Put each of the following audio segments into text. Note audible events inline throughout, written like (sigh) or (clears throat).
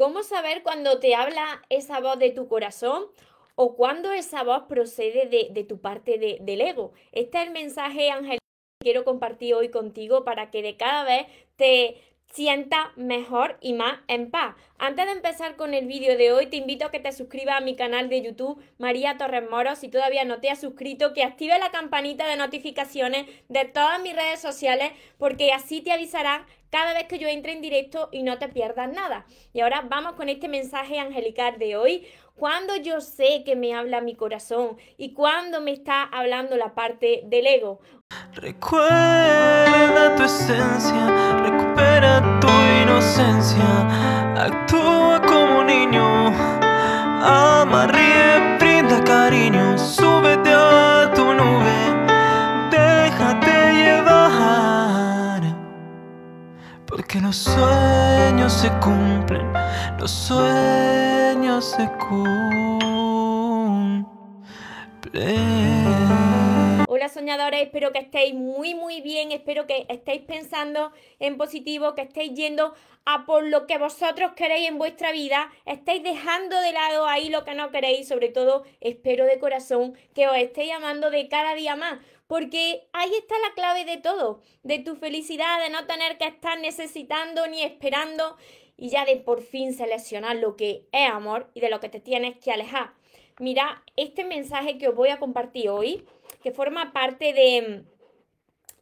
¿Cómo saber cuando te habla esa voz de tu corazón o cuando esa voz procede de, tu parte del ego? Este es el mensaje, Ángel, que quiero compartir hoy contigo para que de cada vez te sienta mejor y más en paz. Antes de empezar con el vídeo de hoy, te invito a que te suscribas a mi canal de YouTube, María Torres Moro, si todavía no te has suscrito, que active la campanita de notificaciones de todas mis redes sociales, porque así te avisará cada vez que yo entre en directo y no te pierdas nada. Y ahora vamos con este mensaje angelical de hoy. Cuando yo sé que me habla mi corazón y cuando me está hablando la parte del ego. Recuerda tu esencia, recupera tu inocencia, actúa como niño, ama, ríe, brinda cariño, súbete a tu nube, déjate llevar, porque los sueños se cumplen, los sueños se cumplen. Hola soñadores, espero que estéis muy muy bien, espero que estéis pensando en positivo, que estéis yendo a por lo que vosotros queréis en vuestra vida, estéis dejando de lado ahí lo que no queréis, sobre todo espero de corazón que os estéis amando de cada día más, porque ahí está la clave de todo, de tu felicidad, de no tener que estar necesitando ni esperando y ya de por fin seleccionar lo que es amor y de lo que te tienes que alejar. Mira, este mensaje que os voy a compartir hoy que forma parte de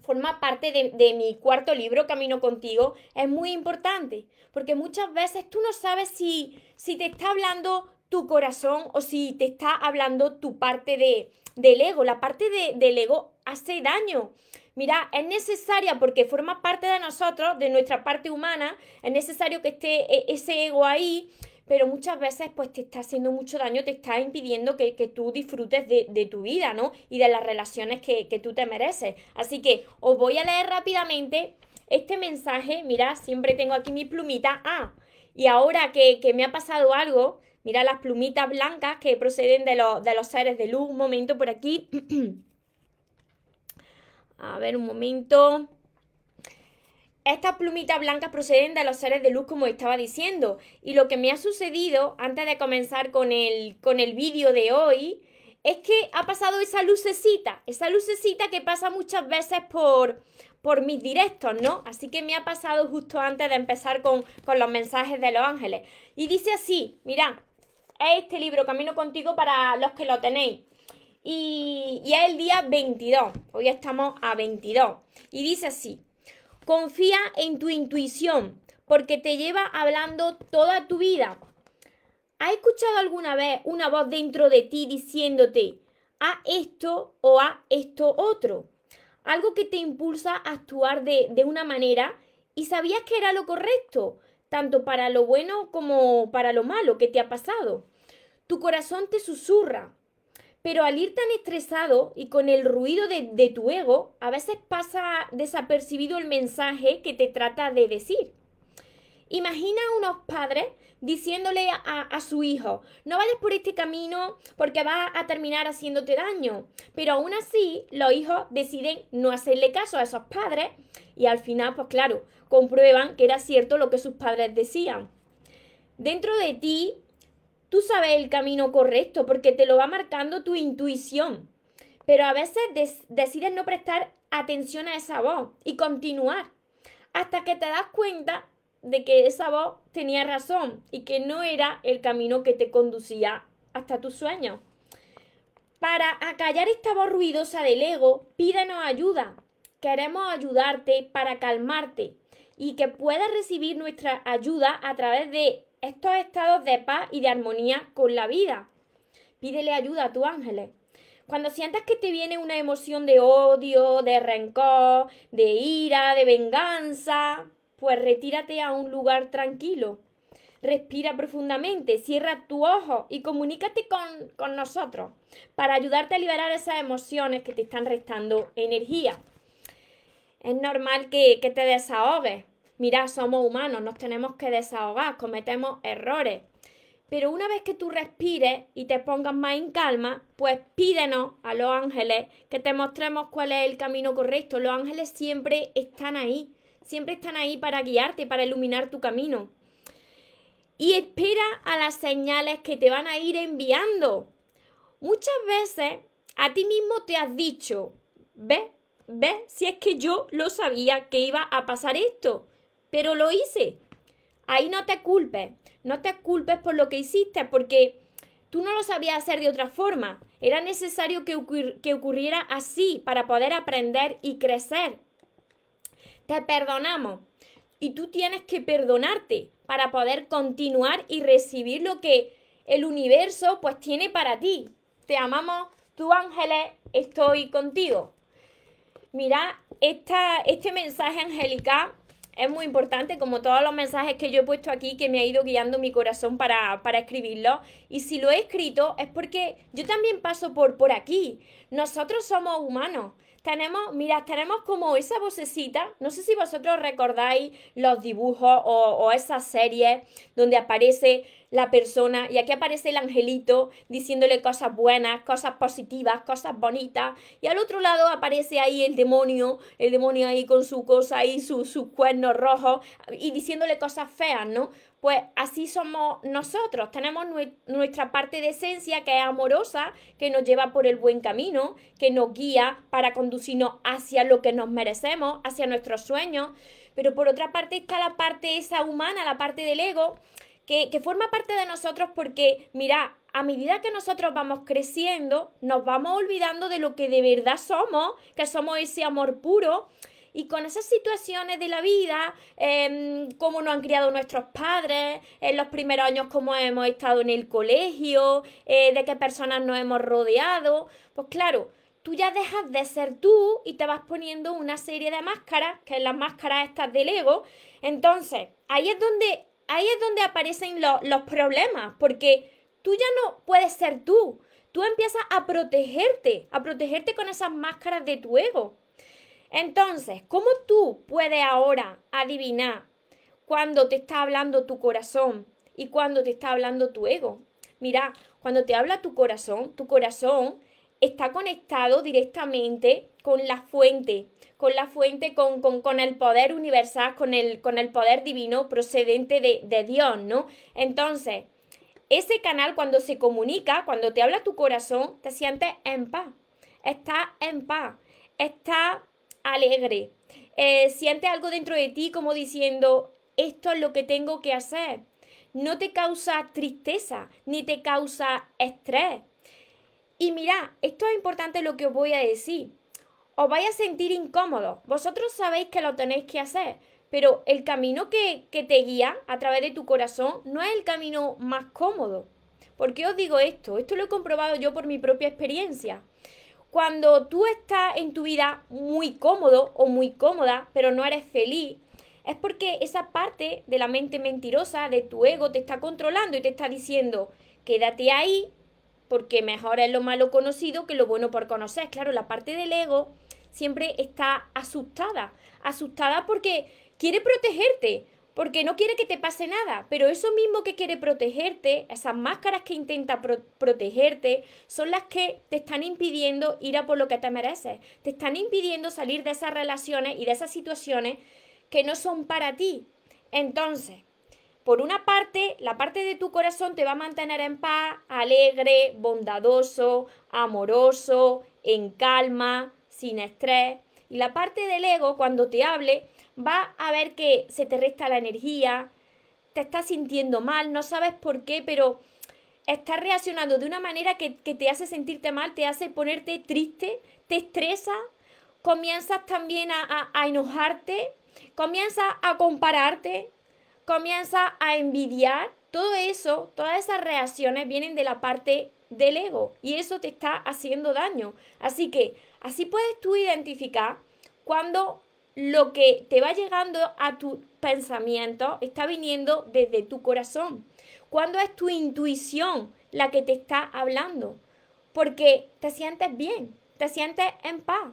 forma parte de, mi cuarto libro, Camino Contigo, es muy importante, porque muchas veces tú no sabes si, si te está hablando tu corazón o si te está hablando tu parte de, del ego. La parte de, del ego hace daño. Mira, es necesaria porque forma parte de nosotros, de nuestra parte humana, es necesario que esté e, ese ego ahí, pero muchas veces pues te está haciendo mucho daño, te está impidiendo que, tú disfrutes de, tu vida, ¿no? Y de las relaciones que, tú te mereces. Así que os voy a leer rápidamente este mensaje, mira, siempre tengo aquí mi plumita. Ah, y ahora que, me ha pasado algo, mira las plumitas blancas que proceden de, de los seres de luz. Un momento por aquí. (clears throat) a ver, un momento. Estas plumitas blancas proceden de los seres de luz, como estaba diciendo. Y lo que me ha sucedido, antes de comenzar con el, con el vídeo de hoy, es que ha pasado esa lucecita, esa lucecita que pasa muchas veces por, por mis directos, ¿no? Así que me ha pasado justo antes de empezar con, los mensajes de los ángeles. Y dice así, mira, es este libro, Camino contigo para los que lo tenéis. Y, y es el día 22, hoy estamos a 22. Y dice así, Confía en tu intuición, porque te lleva hablando toda tu vida. ¿Has escuchado alguna vez una voz dentro de ti diciéndote, a esto o a esto otro? Algo que te impulsa a actuar de, de una manera y sabías que era lo correcto, tanto para lo bueno como para lo malo que te ha pasado. Tu corazón te susurra, pero al ir tan estresado y con el ruido de, tu ego, a veces pasa desapercibido el mensaje que te trata de decir. Imagina unos padres diciéndole a, su hijo, no vayas por este camino porque va a terminar haciéndote daño. Pero aún así, los hijos deciden no hacerle caso a esos padres y al final, pues claro, comprueban que era cierto lo que sus padres decían. Dentro de ti tú sabes el camino correcto porque te lo va marcando tu intuición. Pero a veces decides no prestar atención a esa voz y continuar hasta que te das cuenta de que esa voz tenía razón y que no era el camino que te conducía hasta tus sueños. Para acallar esta voz ruidosa del ego, pídenos ayuda. Queremos ayudarte para calmarte y que puedas recibir nuestra ayuda a través de estos estados de paz y de armonía con la vida. Pídele ayuda a tu ángeles. Cuando sientas que te viene una emoción de odio, de rencor, de ira, de venganza, pues retírate a un lugar tranquilo. Respira profundamente, cierra tu ojo y comunícate con, nosotros para ayudarte a liberar esas emociones que te están restando energía. Es normal que, que te desahogues, Mira, somos humanos, nos tenemos que desahogar, cometemos errores. Pero una vez que tú respires y te pongas más en calma, pues pídenos a los ángeles que te mostremos cuál es el camino correcto. Los ángeles siempre están ahí, siempre están ahí para guiarte, para iluminar tu camino. y espera a las señales que te van a ir enviando. Muchas veces a ti mismo te has dicho, ve, ve, si es que yo lo sabía que iba a pasar esto, pero lo hice. Ahí no te culpes, no te culpes por lo que hiciste, porque tú no lo sabías hacer de otra forma. Era necesario que, que ocurriera así para poder aprender y crecer. Te perdonamos y tú tienes que perdonarte para poder continuar y recibir lo que el universo pues tiene para ti. Te amamos, tú ángeles, estoy contigo. Mira, esta, este mensaje angélica es muy importante, como todos los mensajes que yo he puesto aquí, que me ha ido guiando mi corazón para, para escribirlo. Y si lo he escrito es porque yo también paso por, por aquí. Nosotros somos humanos tenemos, mira, tenemos como esa vocecita, no sé si vosotros recordáis los dibujos o, o esas series donde aparece la persona. Y aquí aparece el angelito diciéndole cosas buenas, cosas positivas, cosas bonitas. Y al otro lado aparece ahí el demonio, el demonio ahí con su cosa ahí, sus cuernos rojos y diciéndole cosas feas, ¿no? Pues así somos nosotros, tenemos nuestra parte de esencia que es amorosa, que nos lleva por el buen camino, que nos guía para conducirnos hacia lo que nos merecemos, hacia nuestros sueños, pero por otra parte está la parte esa humana, la parte del ego, que, forma parte de nosotros porque, mira, a medida que nosotros vamos creciendo, nos vamos olvidando de lo que de verdad somos, que somos ese amor puro y con esas situaciones de la vida, eh, cómo nos han criado nuestros padres, en los primeros años cómo hemos estado en el colegio, eh, de qué personas nos hemos rodeado, pues claro, tú ya dejas de ser tú y te vas poniendo una serie de máscaras, que es las máscaras estas del ego. Entonces, ahí es donde, ahí es donde aparecen los problemas, porque tú ya no puedes ser tú. Tú empiezas a protegerte, a protegerte con esas máscaras de tu ego. Entonces, ¿cómo tú puedes ahora adivinar cuando te está hablando tu corazón y cuando te está hablando tu ego? Mira, cuando te habla tu corazón, tu corazón está conectado directamente con la fuente, con la fuente, con, con, el poder universal, con el, con el poder divino procedente de, de Dios, ¿no? Entonces, ese canal cuando se comunica, cuando te habla tu corazón, te sientes en paz, está en paz, está alegre. Eh, siente algo dentro de ti como diciendo, esto es lo que tengo que hacer. No te causa tristeza, ni te causa estrés. Y mira, esto es importante lo que os voy a decir. Os vais a sentir incómodos. Vosotros sabéis que lo tenéis que hacer, pero el camino que, que te guía a través de tu corazón no es el camino más cómodo. ¿Por qué os digo esto? Esto lo he comprobado yo por mi propia experiencia. Cuando tú estás en tu vida muy cómodo o muy cómoda, pero no eres feliz, es porque esa parte de la mente mentirosa, de tu ego, te está controlando y te está diciendo, quédate ahí, porque mejor es lo malo conocido que lo bueno por conocer. Claro, la parte del ego siempre está asustada, asustada porque quiere protegerte, porque no quiere que te pase nada, pero eso mismo que quiere protegerte, esas máscaras que intenta protegerte, son las que te están impidiendo ir a por lo que te mereces, te están impidiendo salir de esas relaciones y de esas situaciones que no son para ti. Entonces, por una parte, la parte de tu corazón te va a mantener en paz, alegre, bondadoso, amoroso, en calma, sin estrés. Y la parte del ego, cuando te hable, va a ver que se te resta la energía, te estás sintiendo mal, no sabes por qué, pero estás reaccionando de una manera que, te hace sentirte mal, te hace ponerte triste, te estresa, comienzas también a, a enojarte, comienzas a compararte, comienzas a envidiar. Todo eso, todas esas reacciones vienen de la parte del ego y eso te está haciendo daño. Así que así puedes tú identificar cuando lo que te va llegando a tu pensamiento está viniendo desde tu corazón. Cuando es tu intuición la que te está hablando. Porque te sientes bien, te sientes en paz.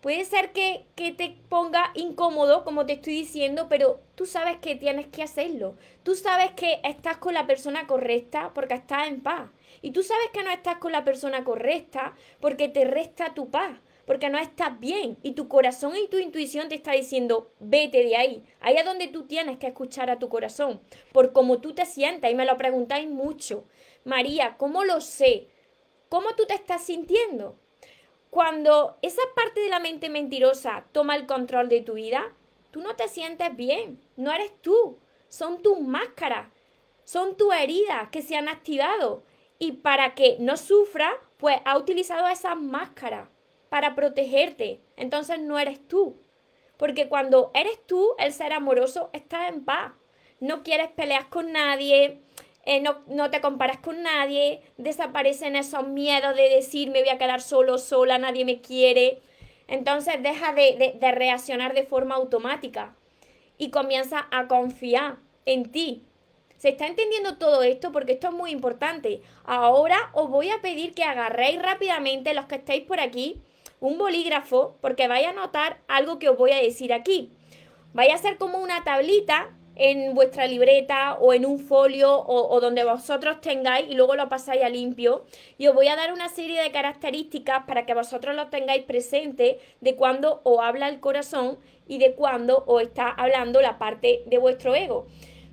Puede ser que, que, te ponga incómodo, como te estoy diciendo, pero tú sabes que tienes que hacerlo. Tú sabes que estás con la persona correcta porque estás en paz. Y tú sabes que no estás con la persona correcta porque te resta tu paz porque no estás bien y tu corazón y tu intuición te está diciendo, vete de ahí. Ahí es donde tú tienes que escuchar a tu corazón, por cómo tú te sientes y me lo preguntáis mucho. María, ¿cómo lo sé? ¿Cómo tú te estás sintiendo? Cuando esa parte de la mente mentirosa toma el control de tu vida, tú no te sientes bien, no eres tú, son tus máscaras, son tus heridas que se han activado y para que no sufra, pues ha utilizado esas máscaras para protegerte. Entonces no eres tú. Porque cuando eres tú, el ser amoroso, está en paz. No quieres pelear con nadie, eh, no, te comparas con nadie, desaparecen esos miedos de decir me voy a quedar solo, sola, nadie me quiere. Entonces deja de, de reaccionar de forma automática y comienza a confiar en ti. ¿Se está entendiendo todo esto? Porque esto es muy importante. Ahora os voy a pedir que agarréis rápidamente los que estéis por aquí un bolígrafo porque vais a notar algo que os voy a decir aquí. Vaya a ser como una tablita en vuestra libreta o en un folio o, donde vosotros tengáis y luego lo pasáis a limpio. Y os voy a dar una serie de características para que vosotros lo tengáis presente de cuando os habla el corazón y de cuando os está hablando la parte de vuestro ego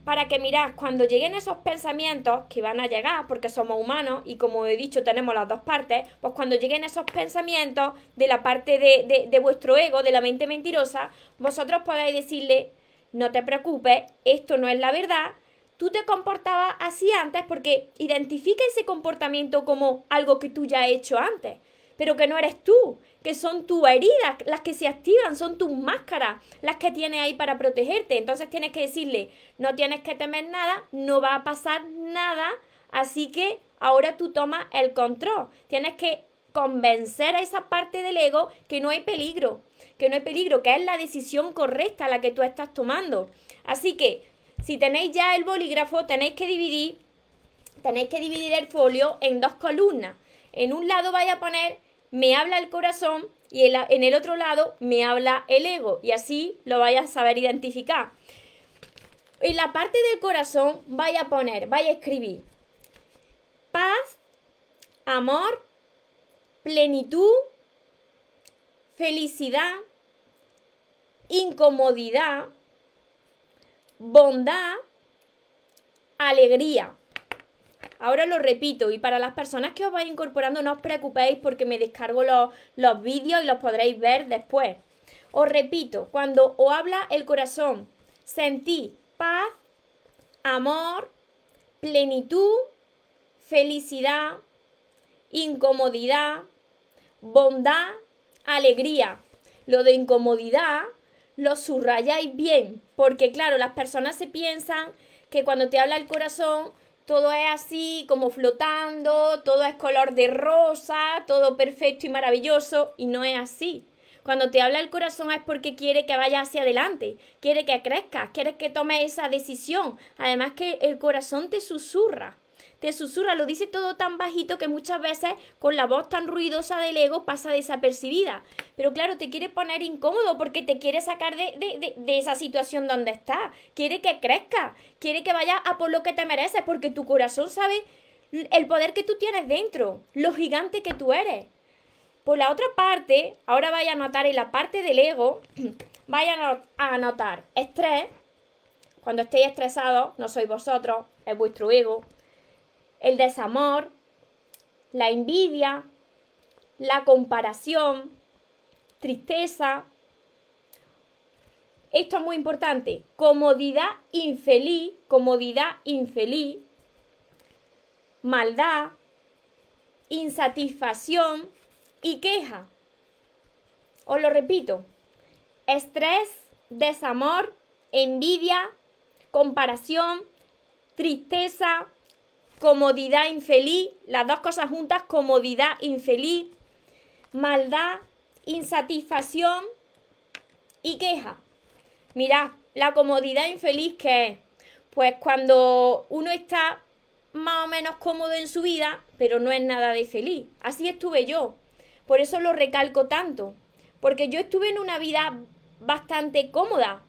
para que mirad, cuando lleguen esos pensamientos que van a llegar, porque somos humanos y como he dicho tenemos las dos partes, pues cuando lleguen esos pensamientos de la parte de, de, vuestro ego, de la mente mentirosa, vosotros podáis decirle, no te preocupes, esto no es la verdad, tú te comportabas así antes porque identifica ese comportamiento como algo que tú ya has hecho antes, pero que no eres tú, que son tus heridas, las que se activan, son tus máscaras, las que tienes ahí para protegerte. Entonces tienes que decirle, no tienes que temer nada, no va a pasar nada, así que ahora tú tomas el control. Tienes que convencer a esa parte del ego que no hay peligro, que no hay peligro, que es la decisión correcta la que tú estás tomando. Así que si tenéis ya el bolígrafo, tenéis que dividir, tenéis que dividir el folio en dos columnas. En un lado vaya a poner me habla el corazón y en el otro lado me habla el ego y así lo vaya a saber identificar. En la parte del corazón vaya a poner, vaya a escribir paz, amor, plenitud, felicidad, incomodidad, bondad, alegría. Ahora lo repito y para las personas que os vais incorporando no os preocupéis porque me descargo los, los vídeos y los podréis ver después. Os repito, cuando os habla el corazón, sentí paz, amor, plenitud, felicidad, incomodidad, bondad, alegría. Lo de incomodidad lo subrayáis bien, porque claro, las personas se piensan que cuando te habla el corazón todo es así como flotando, todo es color de rosa, todo perfecto y maravilloso, y no es así. Cuando te habla el corazón es porque quiere que vayas hacia adelante, quiere que crezcas, quiere que tomes esa decisión. Además que el corazón te susurra te susurra, lo dice todo tan bajito que muchas veces con la voz tan ruidosa del ego pasa desapercibida. Pero claro, te quiere poner incómodo porque te quiere sacar de, esa situación donde estás. Quiere que crezca, quiere que vayas a por lo que te mereces porque tu corazón sabe el poder que tú tienes dentro, lo gigante que tú eres. Por la otra parte, ahora vaya a notar en la parte del ego, (clears throat) vaya a anotar estrés. Cuando estéis estresados, no sois vosotros, es vuestro ego, el desamor, la envidia, la comparación, tristeza. Esto es muy importante. Comodidad infeliz, comodidad infeliz, maldad, insatisfacción y queja. Os lo repito. Estrés, desamor, envidia, comparación, tristeza, comodidad infeliz, las dos cosas juntas, comodidad infeliz, maldad, insatisfacción y queja. Mirad, la comodidad infeliz que es, pues cuando uno está más o menos cómodo en su vida, pero no es nada de feliz. Así estuve yo. Por eso lo recalco tanto, porque yo estuve en una vida bastante cómoda.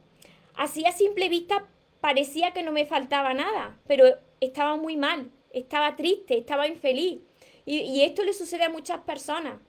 Así a simple vista parecía que no me faltaba nada, pero estaba muy mal estaba triste, estaba infeliz. Y, esto le sucede a muchas personas.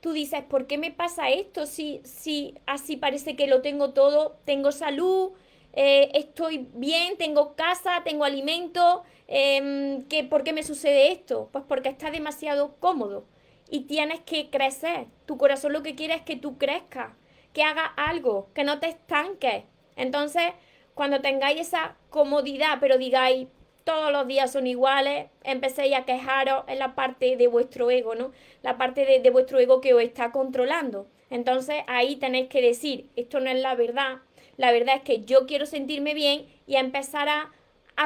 tú dices, ¿por qué me pasa esto? Si, si así parece que lo tengo todo, tengo salud, eh, estoy bien, tengo casa, tengo alimento, eh, ¿por qué me sucede esto? Pues porque estás demasiado cómodo y tienes que crecer. Tu corazón lo que quiere es que tú crezcas, que hagas algo, que no te estanques. Entonces, cuando tengáis esa comodidad, pero digáis, todos los días son iguales, empecéis a quejaros en la parte de vuestro ego, ¿no? La parte de, vuestro ego que os está controlando. Entonces ahí tenéis que decir, esto no es la verdad, la verdad es que yo quiero sentirme bien y empezar a,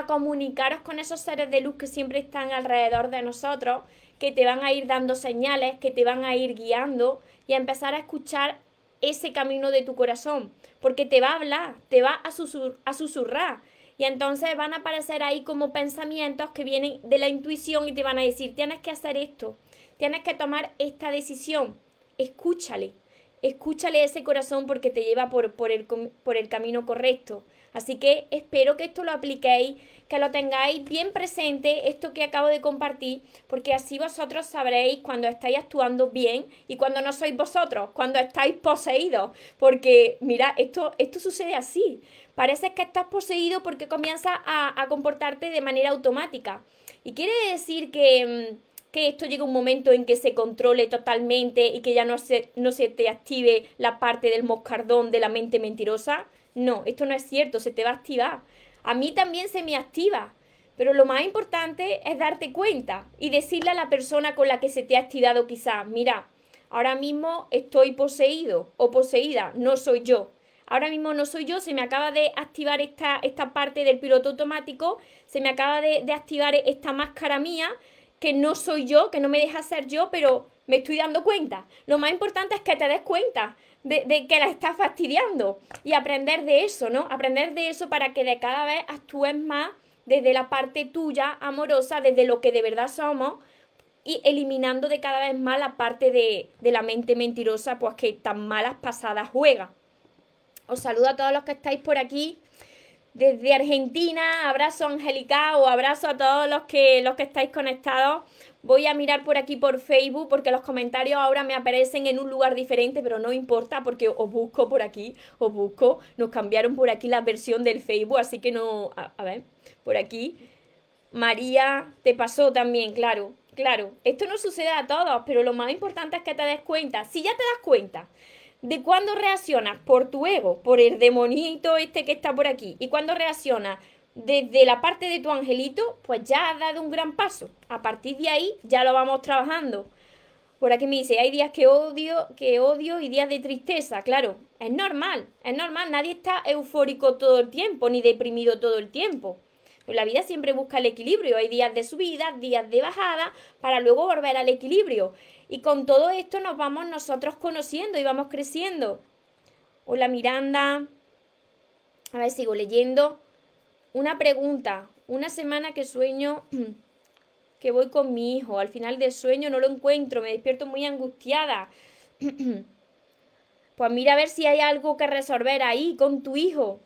comunicaros con esos seres de luz que siempre están alrededor de nosotros, que te van a ir dando señales, que te van a ir guiando y a empezar a escuchar ese camino de tu corazón, porque te va a hablar, te va a susurrar. Y entonces van a aparecer ahí como pensamientos que vienen de la intuición y te van a decir, tienes que hacer esto, tienes que tomar esta decisión, escúchale, escúchale ese corazón porque te lleva por, por, el, por el camino correcto. Así que espero que esto lo apliquéis, que lo tengáis bien presente, esto que acabo de compartir, porque así vosotros sabréis cuando estáis actuando bien y cuando no sois vosotros, cuando estáis poseídos. Porque, mira, esto, esto sucede así. Parece que estás poseído porque comienzas a, comportarte de manera automática. Y quiere decir que mm, que esto llegue un momento en que se controle totalmente y que ya no se, no se te active la parte del moscardón de la mente mentirosa. No, esto no es cierto, se te va a activar. A mí también se me activa, pero lo más importante es darte cuenta y decirle a la persona con la que se te ha activado quizás, mira, ahora mismo estoy poseído o poseída, no soy yo. Ahora mismo no soy yo, se me acaba de activar esta, esta parte del piloto automático, se me acaba de, de activar esta máscara mía que no soy yo, que no me deja ser yo, pero me estoy dando cuenta. Lo más importante es que te des cuenta de, que la estás fastidiando y aprender de eso, ¿no? Aprender de eso para que de cada vez actúes más desde la parte tuya amorosa, desde lo que de verdad somos y eliminando de cada vez más la parte de, de la mente mentirosa, pues que tan malas pasadas juega. Os saludo a todos los que estáis por aquí desde Argentina, abrazo Angélica o abrazo a todos los que, los que estáis conectados. Voy a mirar por aquí por Facebook porque los comentarios ahora me aparecen en un lugar diferente, pero no importa porque os busco por aquí, os busco. Nos cambiaron por aquí la versión del Facebook, así que no... A, a ver, por aquí. María, te pasó también, claro, claro. Esto no sucede a todos, pero lo más importante es que te des cuenta. Si ya te das cuenta de cuando reaccionas por tu ego, por el demonito este que está por aquí, y cuando reaccionas desde la parte de tu angelito, pues ya has dado un gran paso. A partir de ahí ya lo vamos trabajando. Por aquí me dice, hay días que odio, que odio y días de tristeza. Claro, es normal, es normal. Nadie está eufórico todo el tiempo, ni deprimido todo el tiempo. Pues la vida siempre busca el equilibrio. Hay días de subida, días de bajada, para luego volver al equilibrio. Y con todo esto nos vamos nosotros conociendo y vamos creciendo. Hola Miranda. A ver, sigo leyendo. Una pregunta. Una semana que sueño (clears throat) que voy con mi hijo. Al final del sueño no lo encuentro. Me despierto muy angustiada. (clears throat) Pues mira a ver si hay algo que resolver ahí con tu hijo.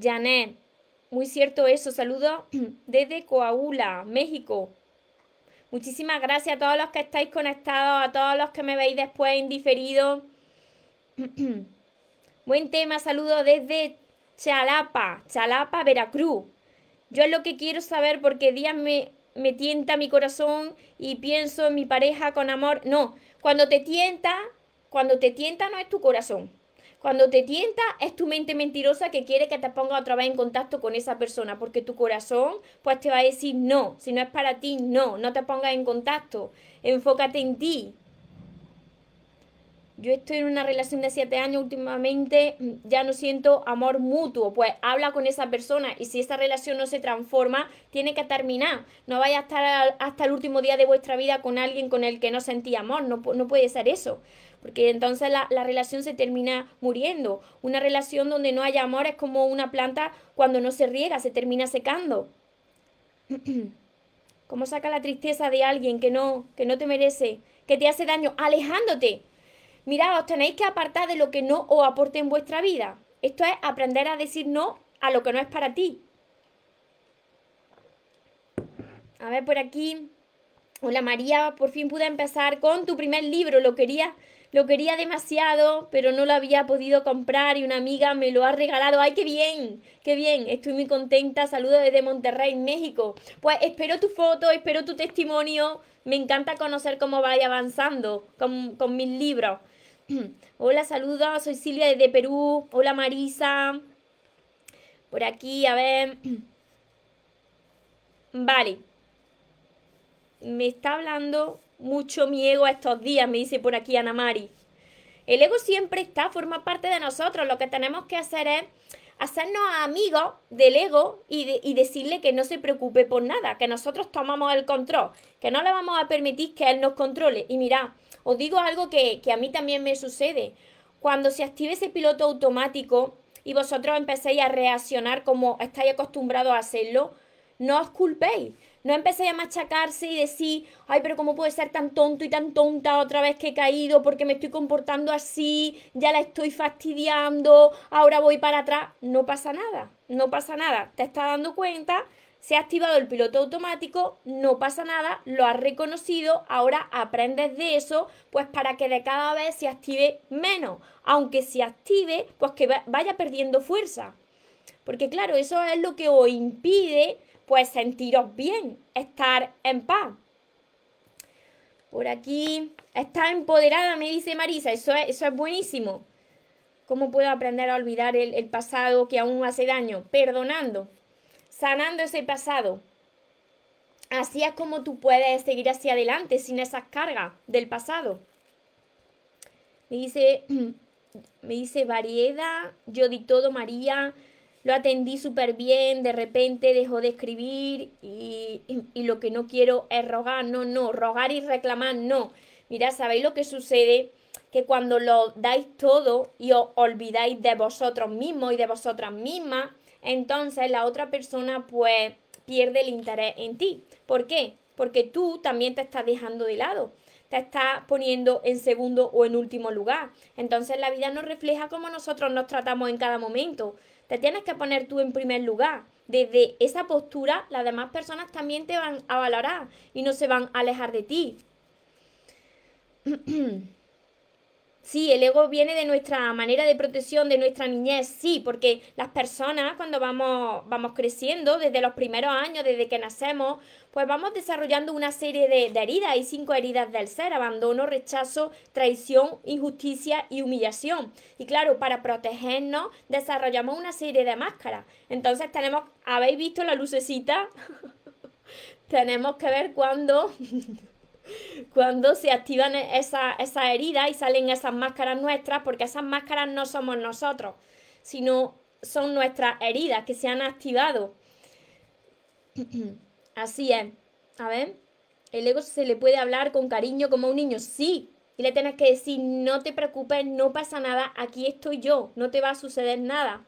Janet, muy cierto eso. Saludos (clears throat) desde Coahuila, México. Muchísimas gracias a todos los que estáis conectados, a todos los que me veis después en diferido. (clears throat) Buen tema, saludo desde Chalapa, Chalapa, Veracruz. Yo es lo que quiero saber porque días me, me tienta mi corazón y pienso en mi pareja con amor. No, cuando te tienta, cuando te tienta no es tu corazón. Cuando te tienta es tu mente mentirosa que quiere que te ponga otra vez en contacto con esa persona, porque tu corazón pues te va a decir no, si no es para ti, no, no te pongas en contacto, enfócate en ti. Yo estoy en una relación de siete años últimamente, ya no siento amor mutuo, pues habla con esa persona y si esa relación no se transforma, tiene que terminar. No vaya a estar hasta el último día de vuestra vida con alguien con el que no sentí amor, no, no puede ser eso porque entonces la, relación se termina muriendo. Una relación donde no haya amor es como una planta cuando no se riega, se termina secando. (clears throat) ¿Cómo saca la tristeza de alguien que no, que no te merece, que te hace daño, alejándote? Mirad, os tenéis que apartar de lo que no os aporte en vuestra vida. Esto es aprender a decir no a lo que no es para ti. A ver, por aquí. Hola María, por fin pude empezar con tu primer libro, lo quería, lo quería demasiado, pero no lo había podido comprar y una amiga me lo ha regalado. ¡Ay, qué bien! ¡Qué bien! Estoy muy contenta. Saludos desde Monterrey, México. Pues espero tu foto, espero tu testimonio. Me encanta conocer cómo vaya avanzando con, con mis libros. (clears throat) Hola, saludos, soy Silvia desde Perú. Hola Marisa. Por aquí, a ver. (clears throat) Vale me está hablando mucho mi ego estos días, me dice por aquí Ana Mari. El ego siempre está, forma parte de nosotros. Lo que tenemos que hacer es hacernos amigos del ego y, decirle que no se preocupe por nada, que nosotros tomamos el control, que no le vamos a permitir que él nos controle. Y mira, os digo algo que, que a mí también me sucede. Cuando se active ese piloto automático y vosotros empecéis a reaccionar como estáis acostumbrados a hacerlo, no os culpéis. No empecé a machacarse y decir, ay, pero ¿cómo puede ser tan tonto y tan tonta otra vez que he caído porque me estoy comportando así, ya la estoy fastidiando, ahora voy para atrás? No pasa nada, no pasa nada. Te estás dando cuenta, se ha activado el piloto automático, no pasa nada, lo has reconocido, ahora aprendes de eso, pues para que de cada vez se active menos, aunque se active, pues que vaya perdiendo fuerza. Porque claro, eso es lo que os impide pues sentiros bien, estar en paz. Por aquí, está empoderada, me dice Marisa, eso es, eso es buenísimo. ¿Cómo puedo aprender a olvidar el, pasado que aún hace daño? Perdonando, sanando ese pasado. Así es como tú puedes seguir hacia adelante sin esas cargas del pasado. Me dice, (clears throat) me dice Variedad, yo di todo, María, lo atendí súper bien, de repente dejó de escribir y, lo que no quiero es rogar, no, no, rogar y reclamar, no. Mira, ¿sabéis lo que sucede? Que cuando lo dais todo y os olvidáis de vosotros mismos y de vosotras mismas, entonces la otra persona pues pierde el interés en ti. ¿Por qué? Porque tú también te estás dejando de lado te estás poniendo en segundo o en último lugar. Entonces la vida nos refleja cómo nosotros nos tratamos en cada momento. Te tienes que poner tú en primer lugar. Desde esa postura, las demás personas también te van a valorar y no se van a alejar de ti. (clears throat) Sí, el ego viene de nuestra manera de protección, de nuestra niñez, sí, porque las personas cuando vamos, vamos creciendo, desde los primeros años, desde que nacemos, pues vamos desarrollando una serie de, heridas. Hay cinco heridas del ser, abandono, rechazo, traición, injusticia y humillación. Y claro, para protegernos desarrollamos una serie de máscaras. Entonces tenemos, ¿habéis visto la lucecita? (laughs) tenemos que ver cuándo (laughs) cuando se activan esas esa heridas y salen esas máscaras nuestras, porque esas máscaras no somos nosotros, sino son nuestras heridas que se han activado. (clears throat) Así es. A ver, el ego se le puede hablar con cariño como a un niño, sí. Y le tienes que decir, no te preocupes, no pasa nada, aquí estoy yo, no te va a suceder nada.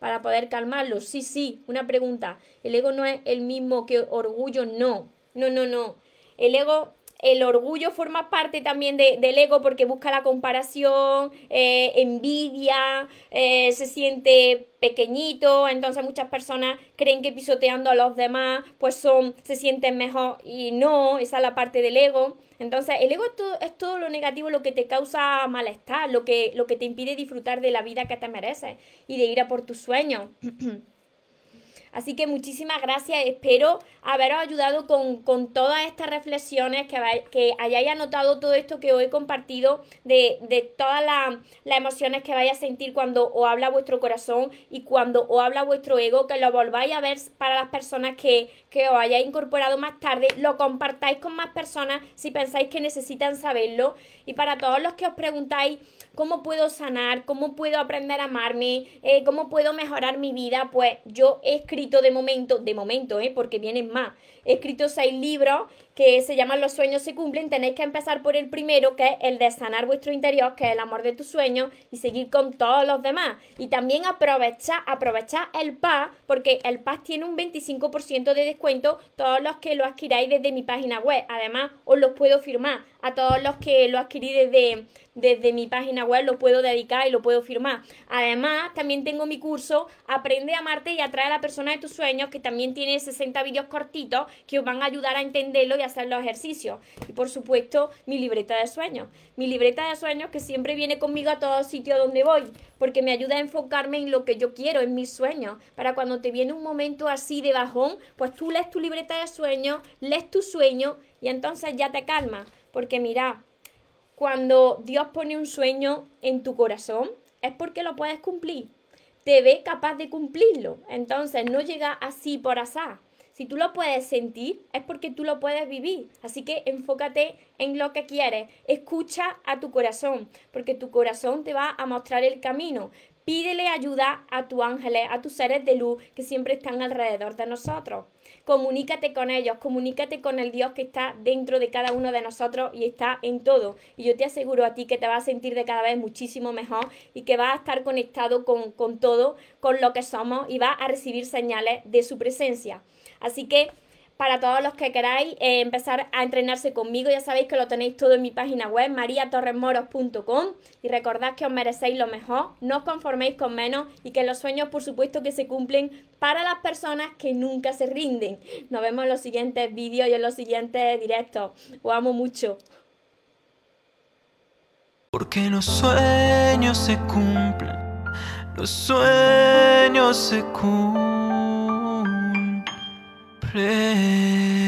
Para poder calmarlo, sí, sí. Una pregunta, ¿el ego no es el mismo que orgullo? No, no, no, no. El ego el orgullo forma parte también del ego porque busca la comparación, eh, envidia, eh, se siente pequeñito, entonces muchas personas creen que pisoteando a los demás pues son, se sienten mejor y no, esa es la parte del ego. Entonces el ego es todo, es todo lo negativo, lo que te causa malestar, lo que, lo que te impide disfrutar de la vida que te mereces y de ir a por tus sueños. (clears throat) Así que muchísimas gracias. Espero haberos ayudado con, todas estas reflexiones, que, que hayáis anotado todo esto que os he compartido de, todas las emociones que vais a sentir cuando os habla vuestro corazón y cuando os habla vuestro ego, que lo volváis a ver para las personas que, que os hayáis incorporado más tarde, lo compartáis con más personas si pensáis que necesitan saberlo. Y para todos los que os preguntáis, cómo puedo sanar, cómo puedo aprender a amarme, eh, cómo puedo mejorar mi vida, pues yo he de momento, de momento, eh, porque vienen más, he escrito seis libros que se llaman Los sueños se cumplen, tenéis que empezar por el primero, que es el de sanar vuestro interior, que es el amor de tus sueños, y seguir con todos los demás. Y también aprovechar, aprovechar el PAS, porque el PAS tiene un 25% de descuento todos los que lo adquiráis desde mi página web. Además, os los puedo firmar a todos los que lo adquirí desde, desde mi página web, lo puedo dedicar y lo puedo firmar. Además, también tengo mi curso Aprende a amarte y atrae a la persona de tus sueños, que también tiene 60 vídeos cortitos que os van a ayudar a entenderlo y hacer los ejercicios. Y por supuesto, mi libreta de sueños. Mi libreta de sueños que siempre viene conmigo a todos sitios donde voy, porque me ayuda a enfocarme en lo que yo quiero, en mis sueños. Para cuando te viene un momento así de bajón, pues tú lees tu libreta de sueños, lees tu sueño y entonces ya te calma. Porque mira, cuando Dios pone un sueño en tu corazón, es porque lo puedes cumplir. Te ve capaz de cumplirlo. Entonces no llega así por azar. Si tú lo puedes sentir, es porque tú lo puedes vivir. Así que enfócate en lo que quieres. Escucha a tu corazón, porque tu corazón te va a mostrar el camino. Pídele ayuda a tus ángeles, a tus seres de luz que siempre están alrededor de nosotros. Comunícate con ellos, comunícate con el Dios que está dentro de cada uno de nosotros y está en todo. Y yo te aseguro a ti que te vas a sentir de cada vez muchísimo mejor y que vas a estar conectado con, con todo, con lo que somos y vas a recibir señales de su presencia. Así que para todos los que queráis eh, empezar a entrenarse conmigo. Ya sabéis que lo tenéis todo en mi página web, mariatorresmoros.com. Y recordad que os merecéis lo mejor, no os conforméis con menos y que los sueños, por supuesto, que se cumplen para las personas que nunca se rinden. Nos vemos en los siguientes vídeos y en los siguientes directos. Os amo mucho. Porque los sueños se cumplen, los sueños se cumplen. play.